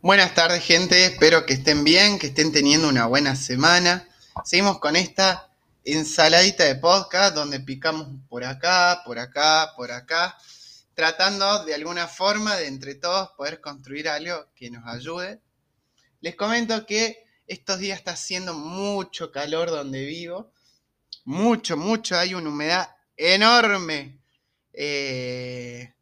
Buenas tardes gente, espero que estén bien, que estén teniendo una buena semana. Seguimos con esta ensaladita de podcast donde picamos por acá, por acá, por acá, tratando de alguna forma de entre todos poder construir algo que nos ayude. Les comento que estos días está haciendo mucho calor donde vivo, mucho, mucho, hay una humedad enorme. Eh,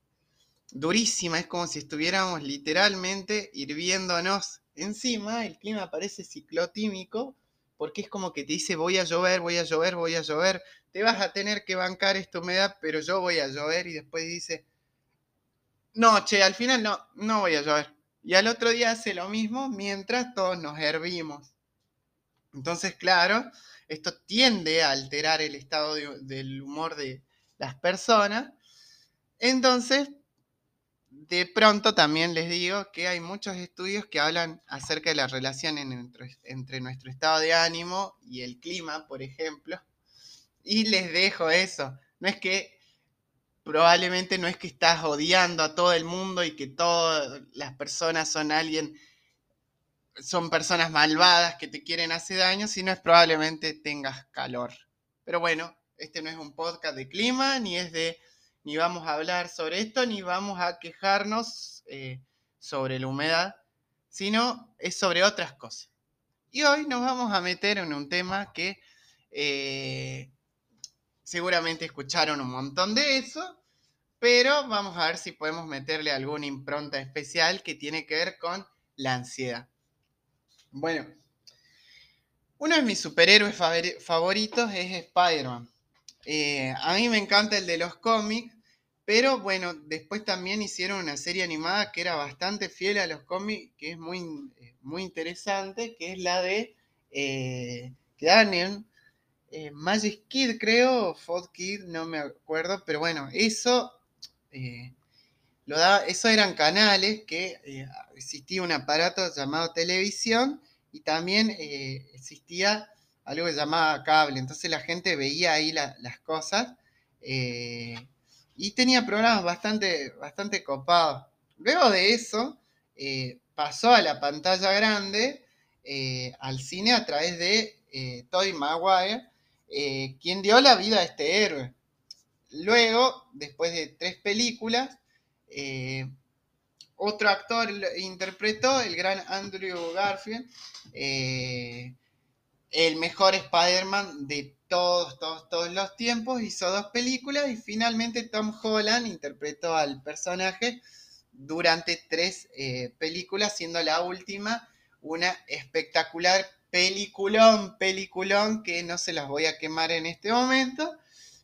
durísima, es como si estuviéramos literalmente hirviéndonos encima, el clima parece ciclotímico, porque es como que te dice voy a llover, voy a llover, voy a llover, te vas a tener que bancar esta humedad, pero yo voy a llover y después dice, no, che, al final no, no voy a llover. Y al otro día hace lo mismo mientras todos nos hervimos. Entonces, claro, esto tiende a alterar el estado del humor de las personas. Entonces, de pronto también les digo que hay muchos estudios que hablan acerca de la relación entre, nuestro estado de ánimo y el clima, por ejemplo. Y les dejo eso. No es que probablemente no es que estás odiando a todo el mundo y que todas las personas son alguien, son personas malvadas que te quieren hacer daño, sino es probablemente tengas calor. Pero bueno, este no es un podcast de clima ni es de ni vamos a hablar sobre esto, ni vamos a quejarnos eh, sobre la humedad, sino es sobre otras cosas. Y hoy nos vamos a meter en un tema que eh, seguramente escucharon un montón de eso, pero vamos a ver si podemos meterle alguna impronta especial que tiene que ver con la ansiedad. Bueno, uno de mis superhéroes favoritos es Spider-Man. Eh, a mí me encanta el de los cómics pero bueno, después también hicieron una serie animada que era bastante fiel a los cómics, que es muy, eh, muy interesante, que es la de eh, Daniel, eh, Magic Kid creo, o Kid, no me acuerdo, pero bueno, eso, lo da, eso eran canales que existía un aparato llamado televisión y también existía algo que llamaba cable, entonces la gente veía ahí las cosas y tenía programas bastante, bastante copados. Luego de eso, eh, pasó a la pantalla grande, eh, al cine a través de eh, Tobey Maguire, quien dio la vida a este héroe. Luego, después de tres películas, otro actor interpretó, el gran Andrew Garfield, el mejor Spider-Man de todos, todos, todos los tiempos, hizo dos películas y finalmente Tom Holland interpretó al personaje durante tres eh, películas, siendo la última una espectacular peliculón, peliculón que no se las voy a quemar en este momento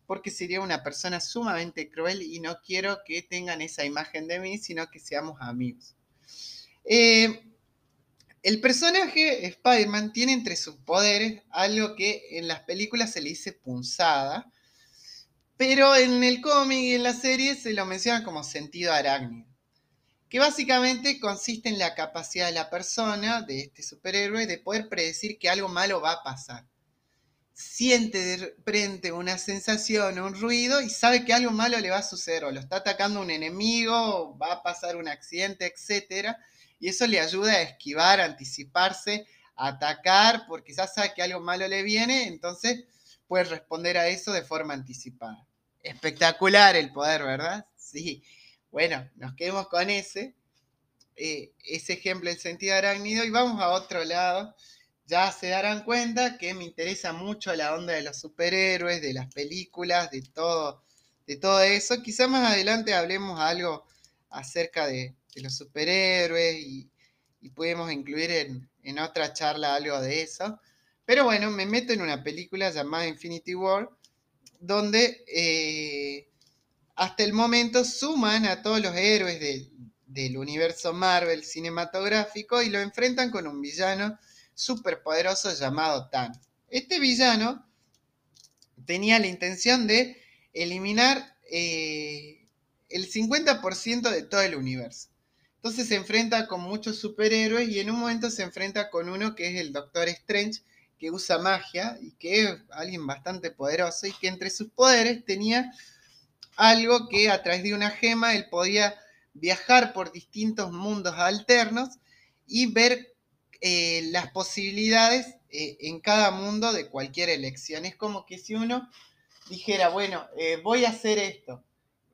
porque sería una persona sumamente cruel y no quiero que tengan esa imagen de mí, sino que seamos amigos. Eh, el personaje Spider-Man tiene entre sus poderes algo que en las películas se le dice punzada, pero en el cómic y en la serie se lo menciona como sentido arácnido, que básicamente consiste en la capacidad de la persona, de este superhéroe, de poder predecir que algo malo va a pasar. Siente de repente una sensación, un ruido y sabe que algo malo le va a suceder, o lo está atacando un enemigo, o va a pasar un accidente, etcétera y eso le ayuda a esquivar, a anticiparse, a atacar, porque ya sabe que algo malo le viene, entonces puede responder a eso de forma anticipada. Espectacular el poder, ¿verdad? Sí. Bueno, nos quedemos con ese, eh, ese ejemplo en sentido arácnido y vamos a otro lado. Ya se darán cuenta que me interesa mucho la onda de los superhéroes, de las películas, de todo, de todo eso. Quizá más adelante hablemos algo acerca de, los superhéroes y, podemos incluir en, otra charla algo de eso. Pero bueno, me meto en una película llamada Infinity War, donde eh, hasta el momento suman a todos los héroes del universo Marvel cinematográfico y lo enfrentan con un villano súper poderoso llamado Thanos. Este villano tenía la intención de eliminar eh, el 50% de todo el universo. Entonces se enfrenta con muchos superhéroes y en un momento se enfrenta con uno que es el Doctor Strange, que usa magia y que es alguien bastante poderoso y que entre sus poderes tenía algo que a través de una gema él podía viajar por distintos mundos alternos y ver eh, las posibilidades eh, en cada mundo de cualquier elección. Es como que si uno dijera, bueno, eh, voy a hacer esto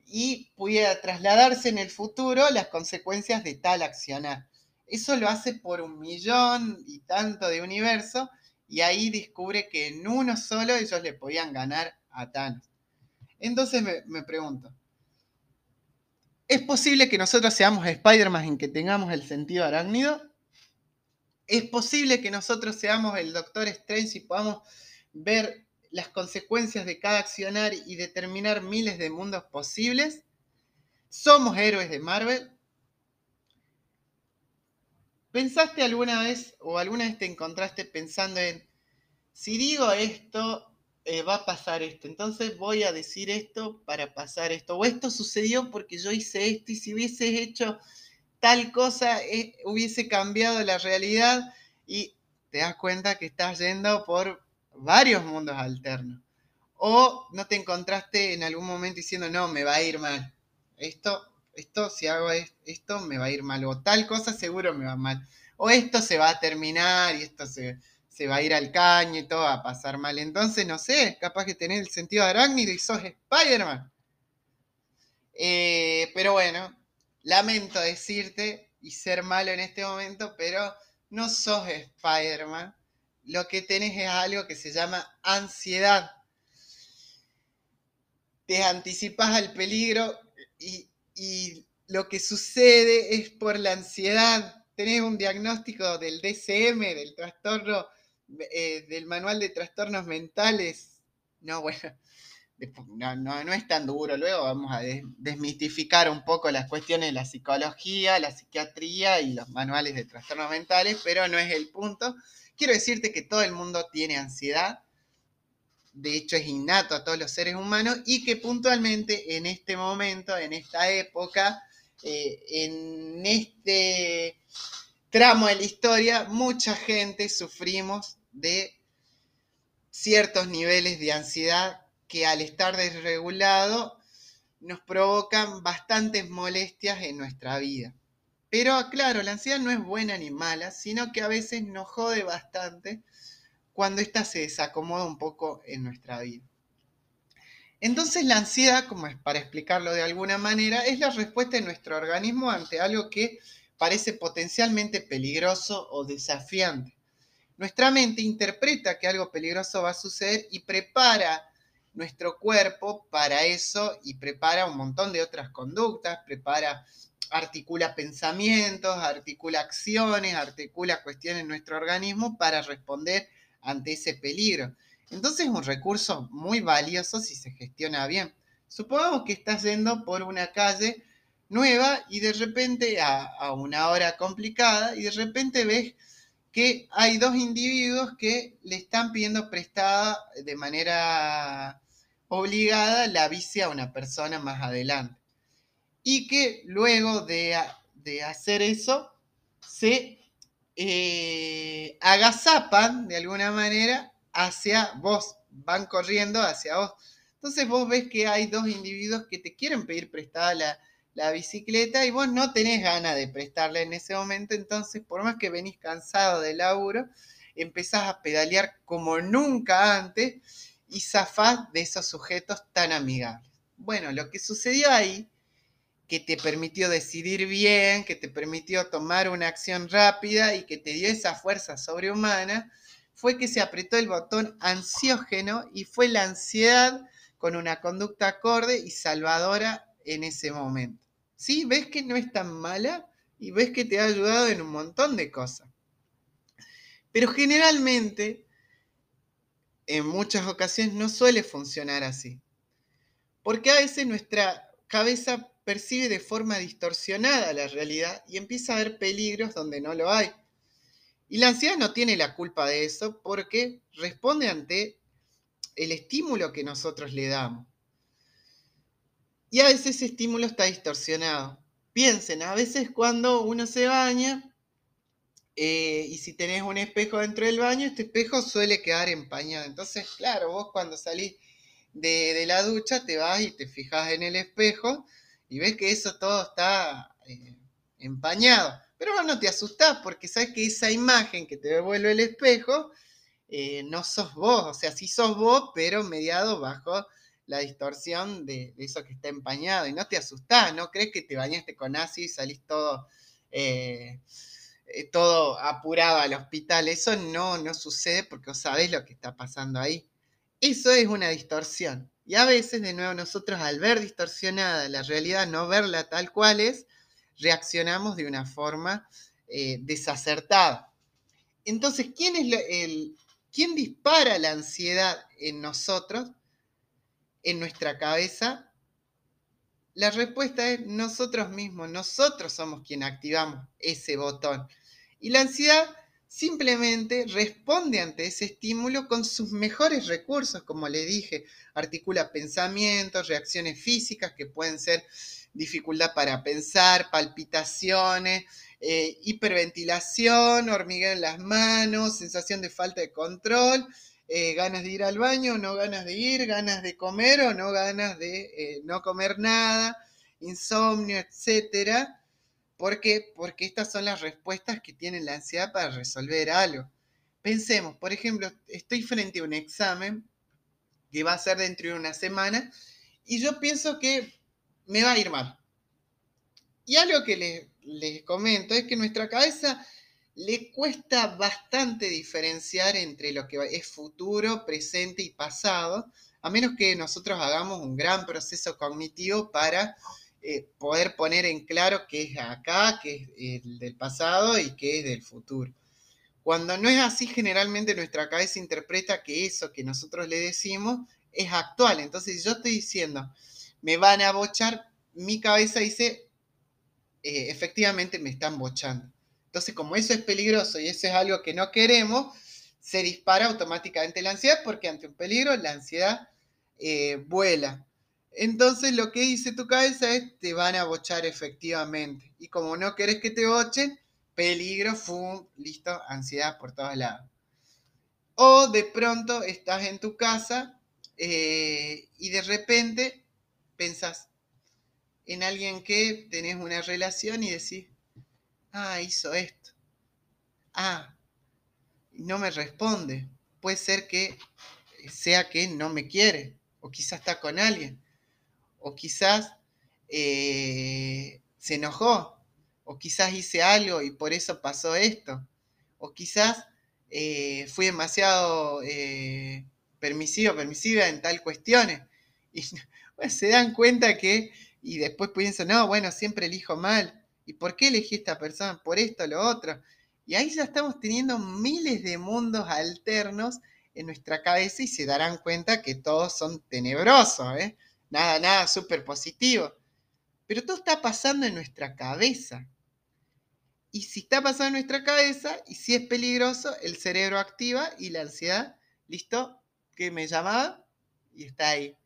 y pudiera trasladarse en el futuro las consecuencias de tal accionar. Eso lo hace por un millón y tanto de universo y ahí descubre que en uno solo ellos le podían ganar a Thanos. Entonces me, pregunto, ¿es posible que nosotros seamos Spider-Man en que tengamos el sentido arácnido? ¿Es posible que nosotros seamos el Doctor Strange y podamos ver las consecuencias de cada accionar y determinar miles de mundos posibles? ¿Somos héroes de Marvel? ¿Pensaste alguna vez o alguna vez te encontraste pensando en, si digo esto, eh, va a pasar esto, entonces voy a decir esto para pasar esto, o esto sucedió porque yo hice esto y si hubiese hecho tal cosa, eh, hubiese cambiado la realidad y te das cuenta que estás yendo por varios mundos alternos. O no te encontraste en algún momento diciendo, no, me va a ir mal. Esto esto, si hago esto, me va a ir mal, o tal cosa seguro me va mal, o esto se va a terminar y esto se, va a ir al caño y todo va a pasar mal. Entonces, no sé, capaz que tenés el sentido de arácnido y sos Spider-Man. Eh, pero bueno, lamento decirte y ser malo en este momento, pero no sos Spider-Man. Lo que tenés es algo que se llama ansiedad. Te anticipas al peligro y lo que sucede es por la ansiedad. Tenés un diagnóstico del DCM, del trastorno, eh, del manual de trastornos mentales. No, bueno, no, es tan duro. Luego vamos a desmitificar un poco las cuestiones de la psicología, la psiquiatría y los manuales de trastornos mentales, pero no es el punto. Quiero decirte que todo el mundo tiene ansiedad de hecho es innato a todos los seres humanos y que puntualmente en este momento, en esta época, eh, en este tramo de la historia, mucha gente sufrimos de ciertos niveles de ansiedad que al estar desregulado nos provocan bastantes molestias en nuestra vida. Pero claro, la ansiedad no es buena ni mala, sino que a veces nos jode bastante cuando ésta se desacomoda un poco en nuestra vida. Entonces la ansiedad, como es para explicarlo de alguna manera, es la respuesta de nuestro organismo ante algo que parece potencialmente peligroso o desafiante. Nuestra mente interpreta que algo peligroso va a suceder y prepara nuestro cuerpo para eso y prepara un montón de otras conductas, prepara, articula pensamientos, articula acciones, articula cuestiones en nuestro organismo para responder ante ese peligro. Entonces es un recurso muy valioso si se gestiona bien. Supongamos que estás yendo por una calle nueva y de repente a, una hora complicada y de repente ves que hay dos individuos que le están pidiendo prestada de manera obligada la bici a una persona más adelante. Y que luego de, de hacer eso se eh, agazapan de alguna manera hacia vos, van corriendo hacia vos. Entonces vos ves que hay dos individuos que te quieren pedir prestada la, la bicicleta y vos no tenés ganas de prestarla en ese momento, entonces por más que venís cansado del laburo, empezás a pedalear como nunca antes y zafás de esos sujetos tan amigables. Bueno, lo que sucedió ahí que te permitió decidir bien, que te permitió tomar una acción rápida y que te dio esa fuerza sobrehumana, fue que se apretó el botón ansiógeno y fue la ansiedad con una conducta acorde y salvadora en ese momento. ¿Sí? ¿Ves que no es tan mala? Y ves que te ha ayudado en un montón de cosas. Pero generalmente, en muchas ocasiones, no suele funcionar así. Porque a veces nuestra cabeza percibe de forma distorsionada la realidad y empieza a ver peligros donde no lo hay. Y la ansiedad no tiene la culpa de eso porque responde ante el estímulo que nosotros le damos. Y a veces ese estímulo está distorsionado. Piensen, a veces cuando uno se baña eh, y si tenés un espejo dentro del baño, este espejo suele quedar empañado. Entonces, claro, vos cuando salís de, la ducha te vas y te fijas en el espejo y ves que eso todo está eh, empañado. Pero vos no te asustás porque sabes que esa imagen que te devuelve el espejo eh, no sos vos, o sea, sí sos vos, pero mediado bajo la distorsión de, eso que está empañado. Y no te asustás, no crees que te bañaste con ácido y salís todo, eh, todo apurado al hospital. Eso no, no sucede porque vos sabés lo que está pasando ahí. Eso es una distorsión. Y a veces, de nuevo, nosotros al ver distorsionada la realidad, no verla tal cual es, reaccionamos de una forma desacertada. Entonces, ¿quién es el, ¿Quién dispara la ansiedad en nosotros, en nuestra cabeza? La respuesta es nosotros mismos, nosotros somos quienes activamos ese botón. Y la ansiedad simplemente responde ante ese estímulo con sus mejores recursos, como le dije, articula pensamientos, reacciones físicas que pueden ser dificultad para pensar, palpitaciones, eh, hiperventilación, hormigueo en las manos, sensación de falta de control, eh, ganas de ir al baño, no ganas de ir, ganas de comer o no ganas de eh, no comer nada, insomnio, etc. ¿Por qué? Porque estas son las respuestas que tiene la ansiedad para resolver algo. Pensemos, por ejemplo, estoy frente a un examen que va a ser dentro de una semana y yo pienso que me va a ir mal. Y algo que le, les comento es que nuestra cabeza le cuesta bastante diferenciar entre lo que es futuro, presente y pasado, a menos que nosotros hagamos un gran proceso cognitivo para eh, poder poner en claro qué es acá, qué es el del pasado y qué es del futuro. Cuando no es así, generalmente nuestra cabeza interpreta que eso que nosotros le decimos es actual. Entonces, yo estoy diciendo, me van a bochar, mi cabeza dice, eh, efectivamente me están bochando. Entonces, como eso es peligroso y eso es algo que no queremos, se dispara automáticamente la ansiedad porque ante un peligro la ansiedad eh, vuela. Entonces lo que dice tu cabeza es te van a bochar efectivamente. Y como no querés que te bochen, peligro, fum, listo, ansiedad por todos lados. O de pronto estás en tu casa eh, y de repente pensás, en alguien que tenés una relación y decís, ah, hizo esto. Ah, no me responde. Puede ser que sea que no me quiere, o quizás está con alguien, o quizás eh, se enojó, o quizás hice algo y por eso pasó esto, o quizás eh, fui demasiado eh, permisivo, permisiva en tal cuestiones. Y se dan cuenta que y después pienso, no, bueno, siempre elijo mal. ¿Y por qué elegí esta persona? Por esto, lo otro. Y ahí ya estamos teniendo miles de mundos alternos en nuestra cabeza y se darán cuenta que todos son tenebrosos, ¿eh? Nada, nada súper positivo. Pero todo está pasando en nuestra cabeza. Y si está pasando en nuestra cabeza y si es peligroso, el cerebro activa y la ansiedad, ¿listo? Que me llamaba y está ahí.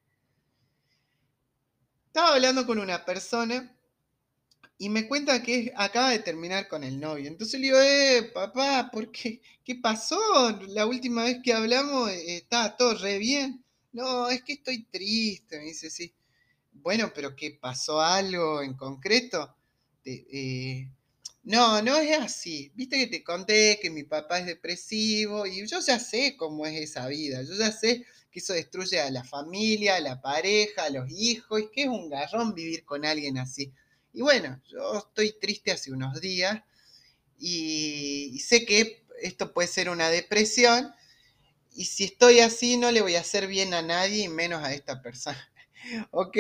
Estaba hablando con una persona y me cuenta que acaba de terminar con el novio. Entonces le digo, eh, papá, ¿por qué? ¿Qué pasó? La última vez que hablamos eh, estaba todo re bien. No, es que estoy triste, me dice, sí. Bueno, pero ¿qué pasó algo en concreto? Eh, no, no es así. Viste que te conté que mi papá es depresivo y yo ya sé cómo es esa vida. Yo ya sé que eso destruye a la familia, a la pareja, a los hijos, y que es un garrón vivir con alguien así. Y bueno, yo estoy triste hace unos días y, sé que esto puede ser una depresión, y si estoy así no le voy a hacer bien a nadie y menos a esta persona. ok,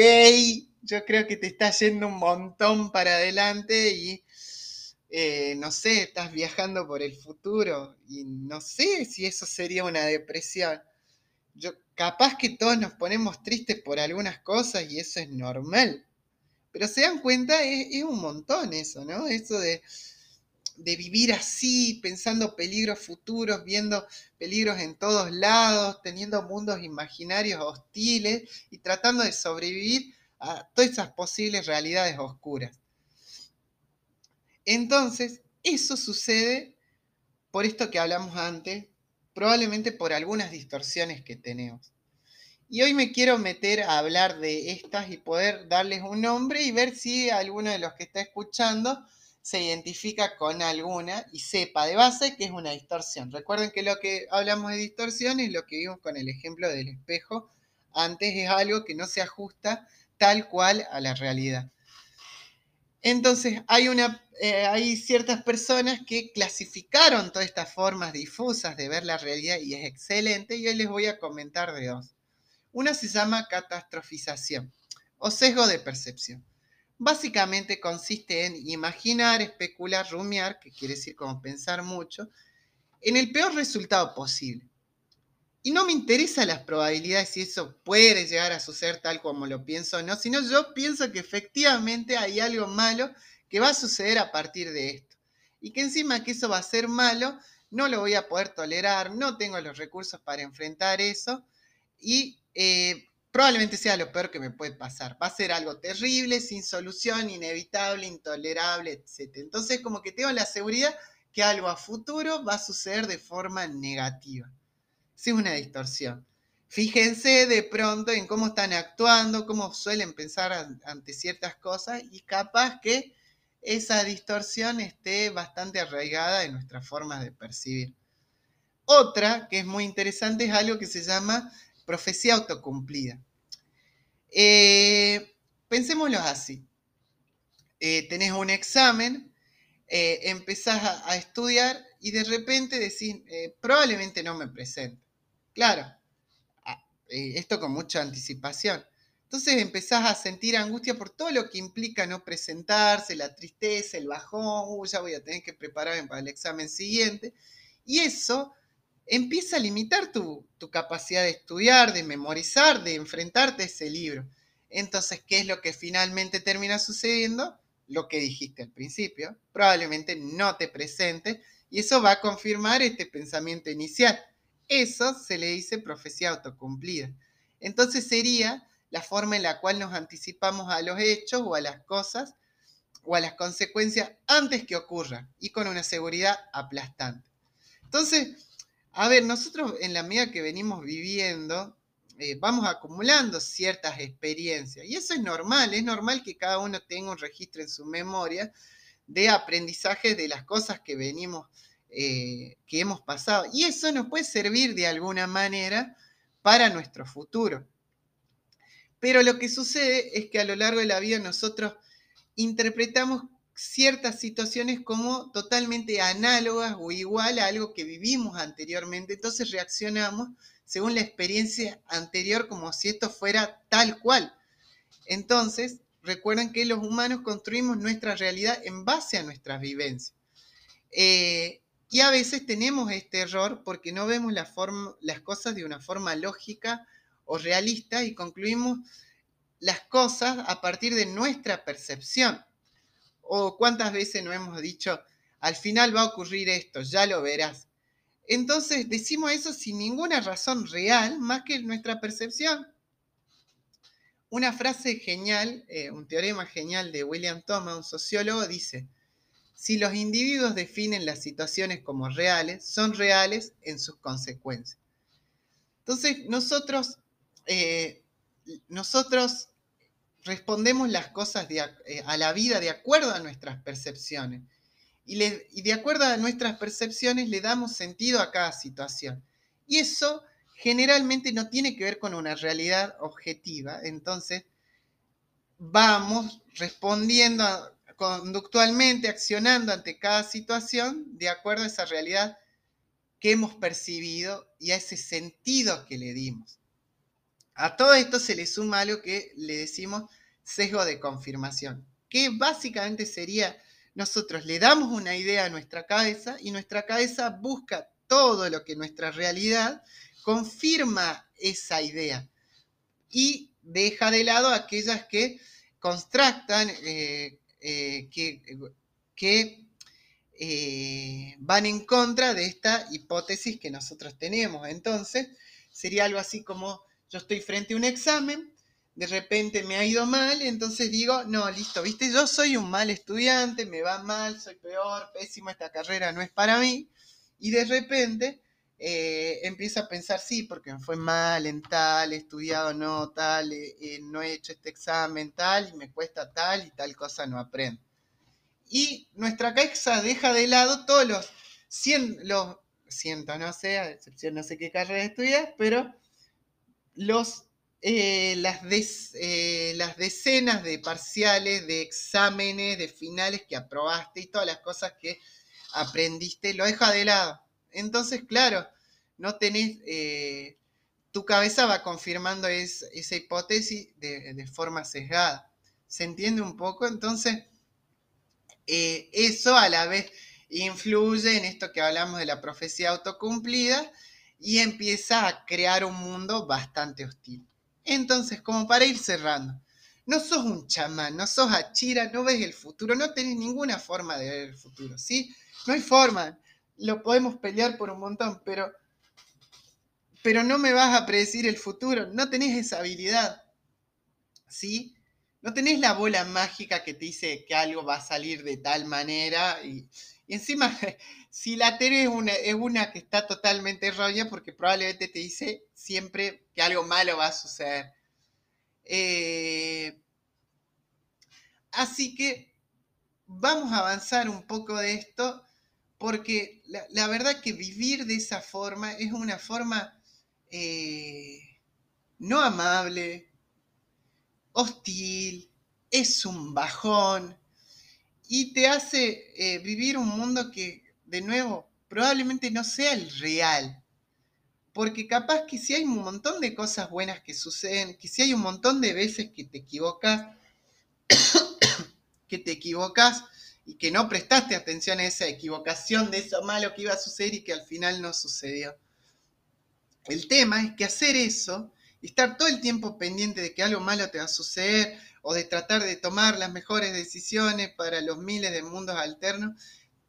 yo creo que te está yendo un montón para adelante y eh, no sé, estás viajando por el futuro y no sé si eso sería una depresión yo, capaz que todos nos ponemos tristes por algunas cosas y eso es normal. Pero se dan cuenta, es, un montón eso, ¿no? Eso de, de, vivir así, pensando peligros futuros, viendo peligros en todos lados, teniendo mundos imaginarios hostiles y tratando de sobrevivir a todas esas posibles realidades oscuras. Entonces, eso sucede por esto que hablamos antes probablemente por algunas distorsiones que tenemos. Y hoy me quiero meter a hablar de estas y poder darles un nombre y ver si alguno de los que está escuchando se identifica con alguna y sepa de base que es una distorsión. Recuerden que lo que hablamos de distorsión es lo que vimos con el ejemplo del espejo. Antes es algo que no se ajusta tal cual a la realidad. Entonces, hay, una, eh, hay ciertas personas que clasificaron todas estas formas difusas de ver la realidad y es excelente, y hoy les voy a comentar de dos. Una se llama catastrofización o sesgo de percepción. Básicamente consiste en imaginar, especular, rumiar, que quiere decir como pensar mucho, en el peor resultado posible. Y no me interesan las probabilidades si eso puede llegar a suceder tal como lo pienso o no, sino yo pienso que efectivamente hay algo malo que va a suceder a partir de esto. Y que encima que eso va a ser malo, no lo voy a poder tolerar, no tengo los recursos para enfrentar eso y eh, probablemente sea lo peor que me puede pasar. Va a ser algo terrible, sin solución, inevitable, intolerable, etc. Entonces como que tengo la seguridad que algo a futuro va a suceder de forma negativa es una distorsión. Fíjense de pronto en cómo están actuando, cómo suelen pensar ante ciertas cosas y capaz que esa distorsión esté bastante arraigada en nuestras formas de percibir. Otra que es muy interesante es algo que se llama profecía autocumplida. Eh, pensémoslo así. Eh, tenés un examen, eh, empezás a, estudiar y de repente decís, probablemente no me presente. Claro, ah, eh, esto con mucha anticipación. Entonces empezás a sentir angustia por todo lo que implica no presentarse, la tristeza, el bajón, ya voy a tener que prepararme para el examen siguiente. Y eso empieza a limitar tu, tu, capacidad de estudiar, de memorizar, de enfrentarte a ese libro. Entonces, ¿qué es lo que finalmente termina sucediendo? Lo que dijiste al principio. Probablemente no te presentes y eso va a confirmar este pensamiento inicial. Eso se le dice profecía autocumplida. Entonces sería la forma en la cual nos anticipamos a los hechos o a las cosas o a las consecuencias antes que ocurran y con una seguridad aplastante. Entonces, a ver, nosotros en la medida que venimos viviendo, eh, vamos acumulando ciertas experiencias y eso es normal, es normal que cada uno tenga un registro en su memoria de aprendizaje de las cosas que venimos eh, que hemos pasado. Y eso nos puede servir de alguna manera para nuestro futuro. Pero lo que sucede es que a lo largo de la vida nosotros interpretamos ciertas situaciones como totalmente análogas o igual a algo que vivimos anteriormente. Entonces reaccionamos según la experiencia anterior como si esto fuera tal cual. Entonces, recuerden que los humanos construimos nuestra realidad en base a nuestras vivencias. Eh, y a veces tenemos este error porque no vemos las cosas de una forma lógica o realista y concluimos las cosas a partir de nuestra percepción. O cuántas veces no hemos dicho, al final va a ocurrir esto, ya lo verás. Entonces decimos eso sin ninguna razón real más que nuestra percepción. Una frase genial, eh, un teorema genial de William Thomas, un sociólogo, dice, si los individuos definen las situaciones como reales, son reales en sus consecuencias. Entonces, nosotros, eh, nosotros respondemos las cosas eh, a la vida de acuerdo a nuestras percepciones. Y, de acuerdo a nuestras percepciones le damos sentido a cada situación. Y eso generalmente no tiene que ver con una realidad objetiva. Entonces, vamos respondiendo conductualmente accionando ante cada situación de acuerdo a esa realidad que hemos percibido y a ese sentido que le dimos. A todo esto se le suma algo que le decimos sesgo de confirmación, que básicamente sería nosotros le damos una idea a nuestra cabeza y nuestra cabeza busca todo lo que nuestra realidad confirma esa idea y deja de lado aquellas que constructan, eh, eh, que, eh, van en contra de esta hipótesis que nosotros tenemos. Entonces, sería algo así como yo estoy frente a un examen, de repente me ha ido mal, entonces digo, no, listo, viste, yo soy un mal estudiante, me va mal, soy peor, pésimo, esta carrera no es para mí, y de repente eh, empiezo a pensar, sí, porque me fue mal en tal, he estudiado no tal, no he hecho este examen tal, y me cuesta tal y tal cosa no aprendo. y nuestra cabeza deja de lado todos los 100, los cientos, no sé, a excepción no sé qué carrera estudias, pero eh, las, eh, las decenas de parciales, de exámenes, de finales que aprobaste y todas las cosas que aprendiste, lo deja de lado. Entonces, claro, no tenés, eh, tu cabeza va confirmando esa hipótesis de, forma sesgada. ¿Se entiende un poco? Entonces, eso a la vez influye en esto que hablamos de la profecía autocumplida y empieza a crear un mundo bastante hostil. Entonces, como para ir cerrando, no sos un chamán, no sos Achira, no ves el futuro, no tenés ninguna forma de ver el futuro, ¿sí? No hay forma, lo podemos pelear por un montón, pero, pero no me vas a predecir el futuro, no tenés esa habilidad, ¿sí? No tenés la bola mágica que te dice que algo va a salir de tal manera y, encima, si la teoría es una, es una que está totalmente errónea porque probablemente te dice siempre que algo malo va a suceder. Eh, así que vamos a avanzar un poco de esto porque la, verdad que vivir de esa forma es una forma eh, no amable, hostil, es un bajón, y te hace eh, vivir un mundo que, de nuevo, probablemente no sea el real. Porque capaz que si hay un montón de cosas buenas que suceden, que si hay un montón de veces que te equivocas, que te equivocas y que no prestaste atención a esa equivocación de eso malo que iba a suceder y que al final no sucedió. El tema es que hacer eso estar todo el tiempo pendiente de que algo malo te va a suceder o de tratar de tomar las mejores decisiones para los miles de mundos alternos,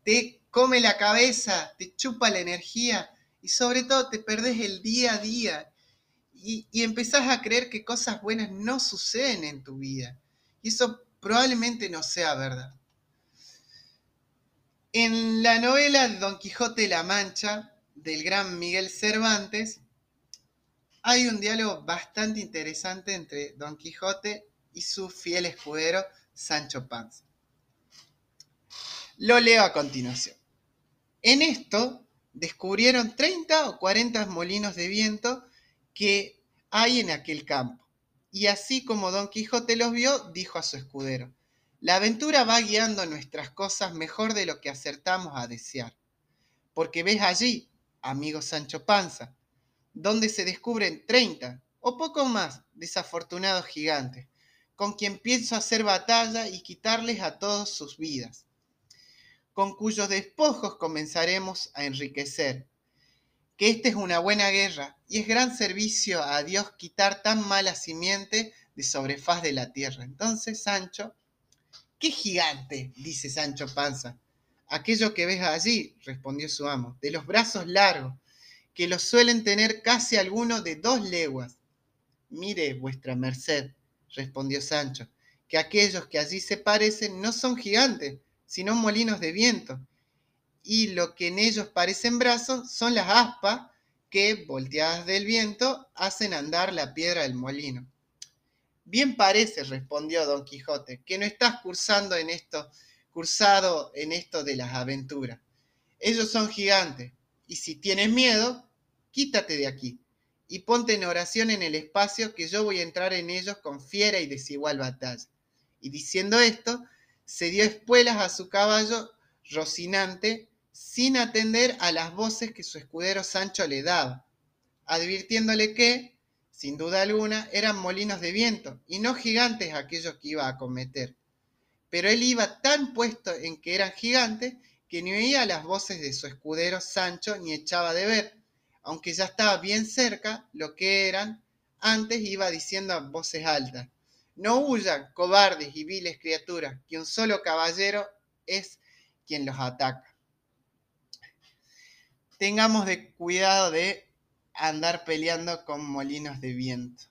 te come la cabeza, te chupa la energía y sobre todo te perdés el día a día y, y empezás a creer que cosas buenas no suceden en tu vida. Y eso probablemente no sea verdad. En la novela Don Quijote la Mancha del gran Miguel Cervantes, hay un diálogo bastante interesante entre Don Quijote y su fiel escudero Sancho Panza. Lo leo a continuación. En esto descubrieron 30 o 40 molinos de viento que hay en aquel campo. Y así como Don Quijote los vio, dijo a su escudero, la aventura va guiando nuestras cosas mejor de lo que acertamos a desear. Porque ves allí, amigo Sancho Panza, donde se descubren 30 o poco más desafortunados gigantes, con quien pienso hacer batalla y quitarles a todos sus vidas, con cuyos despojos comenzaremos a enriquecer. Que esta es una buena guerra y es gran servicio a Dios quitar tan mala simiente de sobrefaz de la tierra. Entonces, Sancho, ¿qué gigante? dice Sancho Panza. Aquello que ves allí, respondió su amo, de los brazos largos, que los suelen tener casi algunos de dos leguas. Mire, vuestra merced, respondió Sancho, que aquellos que allí se parecen no son gigantes, sino molinos de viento, y lo que en ellos parecen brazos son las aspas que, volteadas del viento, hacen andar la piedra del molino. Bien parece, respondió don Quijote, que no estás cursando en esto, cursado en esto de las aventuras. Ellos son gigantes, y si tienes miedo, quítate de aquí y ponte en oración en el espacio que yo voy a entrar en ellos con fiera y desigual batalla. Y diciendo esto, se dio espuelas a su caballo Rocinante, sin atender a las voces que su escudero Sancho le daba, advirtiéndole que, sin duda alguna, eran molinos de viento y no gigantes aquellos que iba a cometer. Pero él iba tan puesto en que eran gigantes que ni oía las voces de su escudero Sancho ni echaba de ver, aunque ya estaba bien cerca, lo que eran, antes iba diciendo a voces altas, no huyan, cobardes y viles criaturas, que un solo caballero es quien los ataca. Tengamos de cuidado de andar peleando con molinos de viento.